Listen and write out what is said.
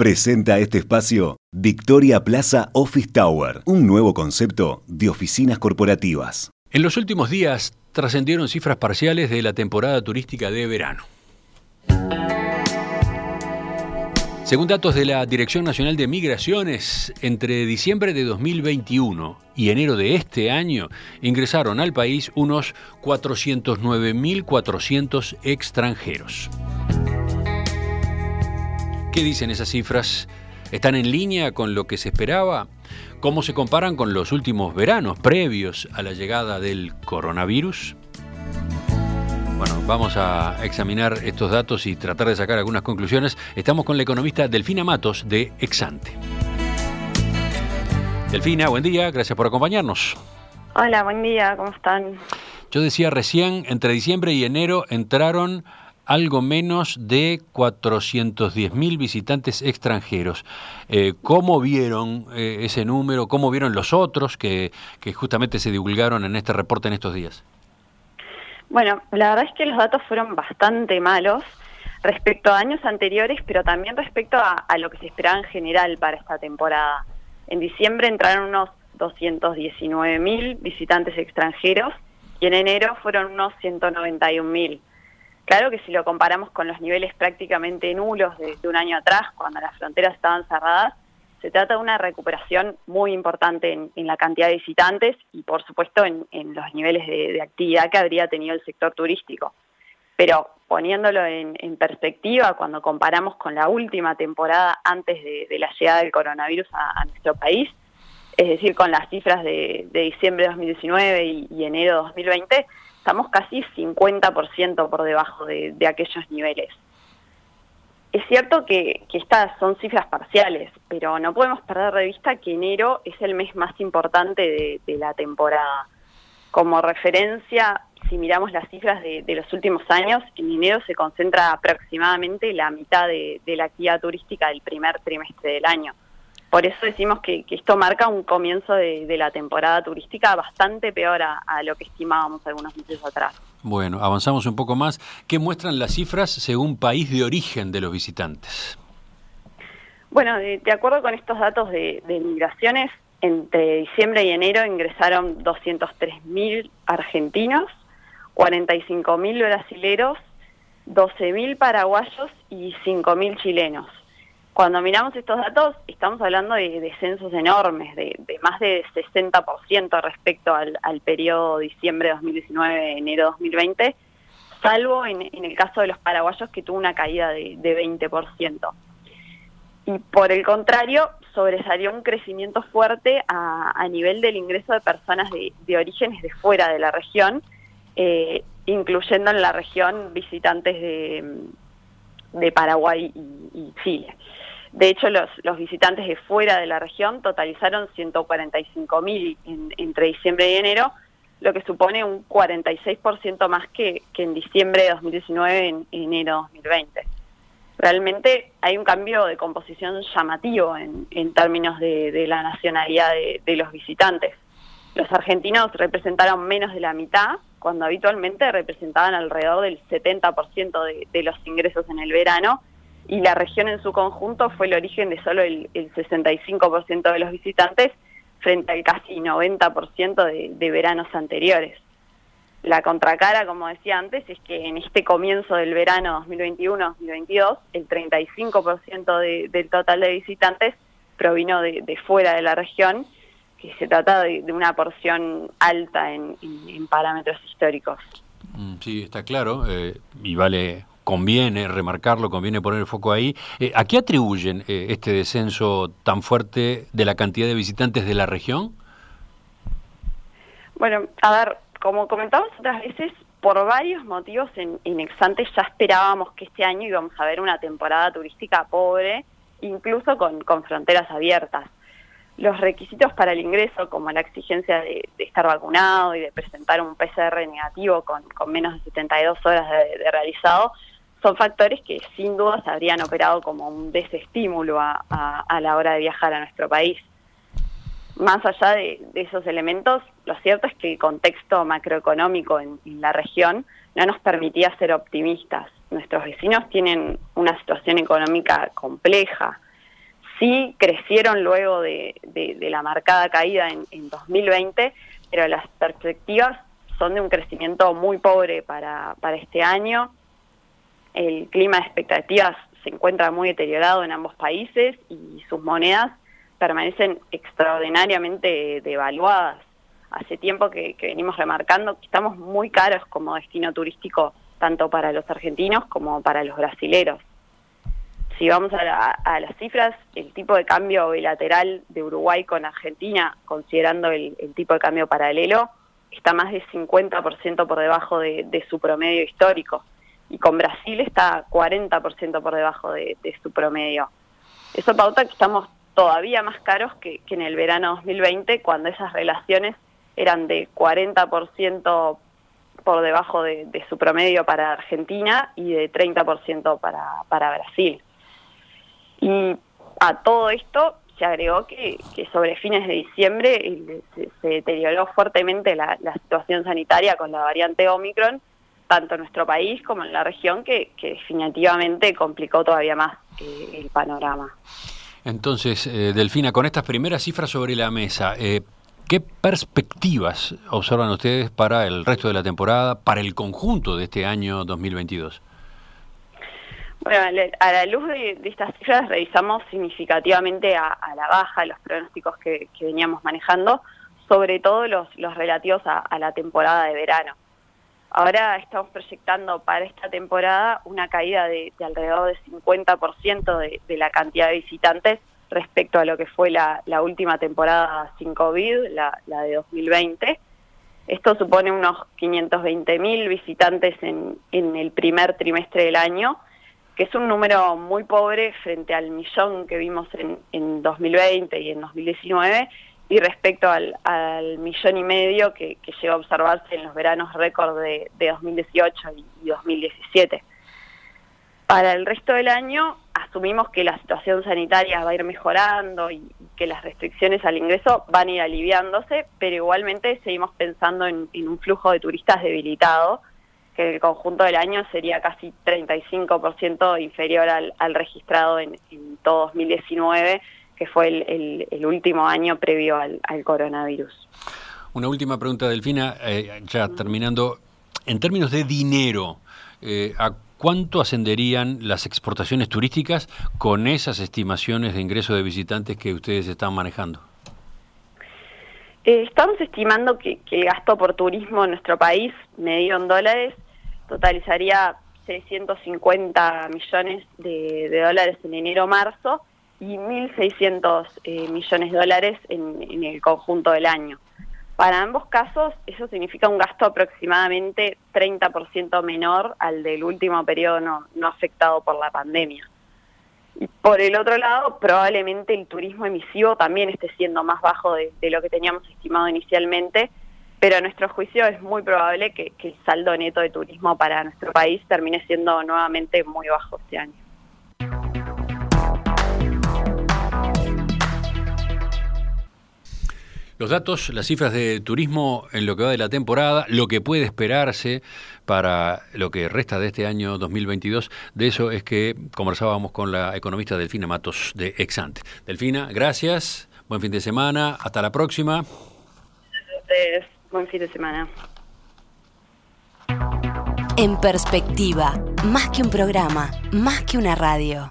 Presenta este espacio Victoria Plaza Office Tower, un nuevo concepto de oficinas corporativas. En los últimos días trascendieron cifras parciales de la temporada turística de verano. Según datos de la Dirección Nacional de Migraciones, entre diciembre de 2021 y enero de este año ingresaron al país unos 409.400 extranjeros. ¿Qué dicen esas cifras? ¿Están en línea con lo que se esperaba? ¿Cómo se comparan con los últimos veranos previos a la llegada del coronavirus? Bueno, vamos a examinar estos datos y tratar de sacar algunas conclusiones. Estamos con la economista Delfina Matos de Exante. Delfina, buen día, gracias por acompañarnos. Hola, buen día, ¿cómo están? Yo decía recién, entre diciembre y enero entraron algo menos de 410.000 visitantes extranjeros. Eh, ¿Cómo vieron eh, ese número? ¿Cómo vieron los otros que, justamente se divulgaron en este reporte en estos días? Bueno, la verdad es que los datos fueron bastante malos respecto a años anteriores, pero también respecto a, a, lo que se esperaba en general para esta temporada. En diciembre entraron unos 219.000 visitantes extranjeros y en enero fueron unos 191.000. Claro que si lo comparamos con los niveles prácticamente nulos de, un año atrás, cuando las fronteras estaban cerradas, se trata de una recuperación muy importante en, la cantidad de visitantes y, por supuesto, en, los niveles de, actividad que habría tenido el sector turístico. Pero poniéndolo en, perspectiva, cuando comparamos con la última temporada antes de, la llegada del coronavirus a, nuestro país, es decir, con las cifras de, diciembre de 2019 y, y enero de 2020, estamos casi 50% por debajo de, aquellos niveles. Es cierto que, estas son cifras parciales, pero no podemos perder de vista que enero es el mes más importante de, la temporada. Como referencia, si miramos las cifras de, los últimos años, en enero se concentra aproximadamente la mitad de la actividad turística del primer trimestre del año. Por eso decimos que, esto marca un comienzo de, la temporada turística bastante peor a, lo que estimábamos algunos meses atrás. Bueno, avanzamos un poco más. ¿Qué muestran las cifras según país de origen de los visitantes? Bueno, de, acuerdo con estos datos de, de migraciones, entre diciembre y enero ingresaron 203.000 argentinos, 45.000 brasileros, 12.000 paraguayos y 5.000 chilenos. Cuando miramos estos datos, estamos hablando de descensos enormes, de, más de 60% respecto al, periodo diciembre de 2019, enero 2020, salvo en, el caso de los paraguayos que tuvo una caída de, 20%. Y por el contrario, sobresalió un crecimiento fuerte a, nivel del ingreso de personas de, orígenes de fuera de la región, eh, incluyendo en la región visitantes de, Paraguay y Chile. De hecho, los, los visitantes de fuera de la región totalizaron 145 mil entre diciembre y enero, lo que supone un 46% más que, que en diciembre de 2019 en, enero de 2020. Realmente hay un cambio de composición llamativo en, en términos de, la nacionalidad de, los visitantes. Los argentinos representaron menos de la mitad, cuando habitualmente representaban alrededor del 70% de, de los ingresos en el verano, y la región en su conjunto fue el origen de solo el, 65% de los visitantes frente al casi 90% de, de veranos anteriores. La contracara, como decía antes, es que en este comienzo del verano 2021-2022, el 35% de, del total de visitantes provino de, fuera de la región, que se trata de, una porción alta en, parámetros históricos. Mm, sí, está claro, eh, y vale conviene remarcarlo, conviene poner el foco ahí. Eh, ¿A qué atribuyen eh, este descenso tan fuerte de la cantidad de visitantes de la región? Bueno, a ver, como comentamos otras veces, por varios motivos en, en Exante ya esperábamos que este año íbamos a ver una temporada turística pobre, incluso con, con fronteras abiertas. Los requisitos para el ingreso, como la exigencia de, estar vacunado y de presentar un PCR negativo con, con menos de 72 horas de realizado, son factores que sin duda se habrían operado como un desestímulo a, la hora de viajar a nuestro país. Más allá de, esos elementos, lo cierto es que el contexto macroeconómico en, la región no nos permitía ser optimistas. Nuestros vecinos tienen una situación económica compleja. Sí crecieron luego de, la marcada caída en, en 2020, pero las perspectivas son de un crecimiento muy pobre para, para este año. El clima de expectativas se encuentra muy deteriorado en ambos países y sus monedas permanecen extraordinariamente devaluadas. Hace tiempo que, venimos remarcando que estamos muy caros como destino turístico, tanto para los argentinos como para los brasileros. Si vamos a, las cifras, el tipo de cambio bilateral de Uruguay con Argentina, considerando el tipo de cambio paralelo, está más de 50% por debajo de, su promedio histórico y con Brasil está 40% por debajo de, su promedio. Eso pauta que estamos todavía más caros que, en el verano 2020 cuando esas relaciones eran de 40% por debajo de, su promedio para Argentina y de 30% para, para Brasil. Y a todo esto se agregó que, sobre fines de diciembre eh, se, deterioró fuertemente la, situación sanitaria con la variante Omicron, tanto en nuestro país como en la región, que, definitivamente complicó todavía más eh, el panorama. Entonces, eh, Delfina, con estas primeras cifras sobre la mesa, ¿qué perspectivas observan ustedes para el resto de la temporada, para el conjunto de este año 2022? Bueno, a la luz de, estas cifras revisamos significativamente a, la baja los pronósticos que, veníamos manejando, sobre todo los, relativos a, la temporada de verano. Ahora estamos proyectando para esta temporada una caída de, alrededor del 50% de, de, la cantidad de visitantes respecto a lo que fue la, última temporada sin COVID, la, de 2020. Esto supone unos 520.000 visitantes en el primer trimestre del año, que es un número muy pobre frente al millón que vimos en, en 2020 y en 2019 y respecto al, millón y medio que, llegó a observarse en los veranos récord de, 2018 y 2017. Para el resto del año asumimos que la situación sanitaria va a ir mejorando y que las restricciones al ingreso van a ir aliviándose, pero igualmente seguimos pensando en un flujo de turistas debilitado que el conjunto del año sería casi 35% inferior al, registrado en, todo 2019, que fue el, último año previo al, coronavirus. Una última pregunta, Delfina, eh, ya terminando. En términos de dinero, eh, ¿a cuánto ascenderían las exportaciones turísticas con esas estimaciones de ingreso de visitantes que ustedes están manejando? Eh, estamos estimando que, el gasto por turismo en nuestro país, medio en dólares, totalizaría 650 millones de, dólares en enero-marzo y 1.600 eh, millones de dólares en, el conjunto del año. Para ambos casos, eso significa un gasto aproximadamente 30% menor al del último periodo no, afectado por la pandemia. Por el otro lado, probablemente el turismo emisivo también esté siendo más bajo de lo que teníamos estimado inicialmente, pero a nuestro juicio es muy probable que, el saldo neto de turismo para nuestro país termine siendo nuevamente muy bajo este año. Los datos, las cifras de turismo en lo que va de la temporada, lo que puede esperarse para lo que resta de este año 2022, de eso es que conversábamos con la economista Delfina Matos de Exante. Delfina, gracias, buen fin de semana, hasta la próxima. Buen fin de semana. En perspectiva, más que un programa, más que una radio.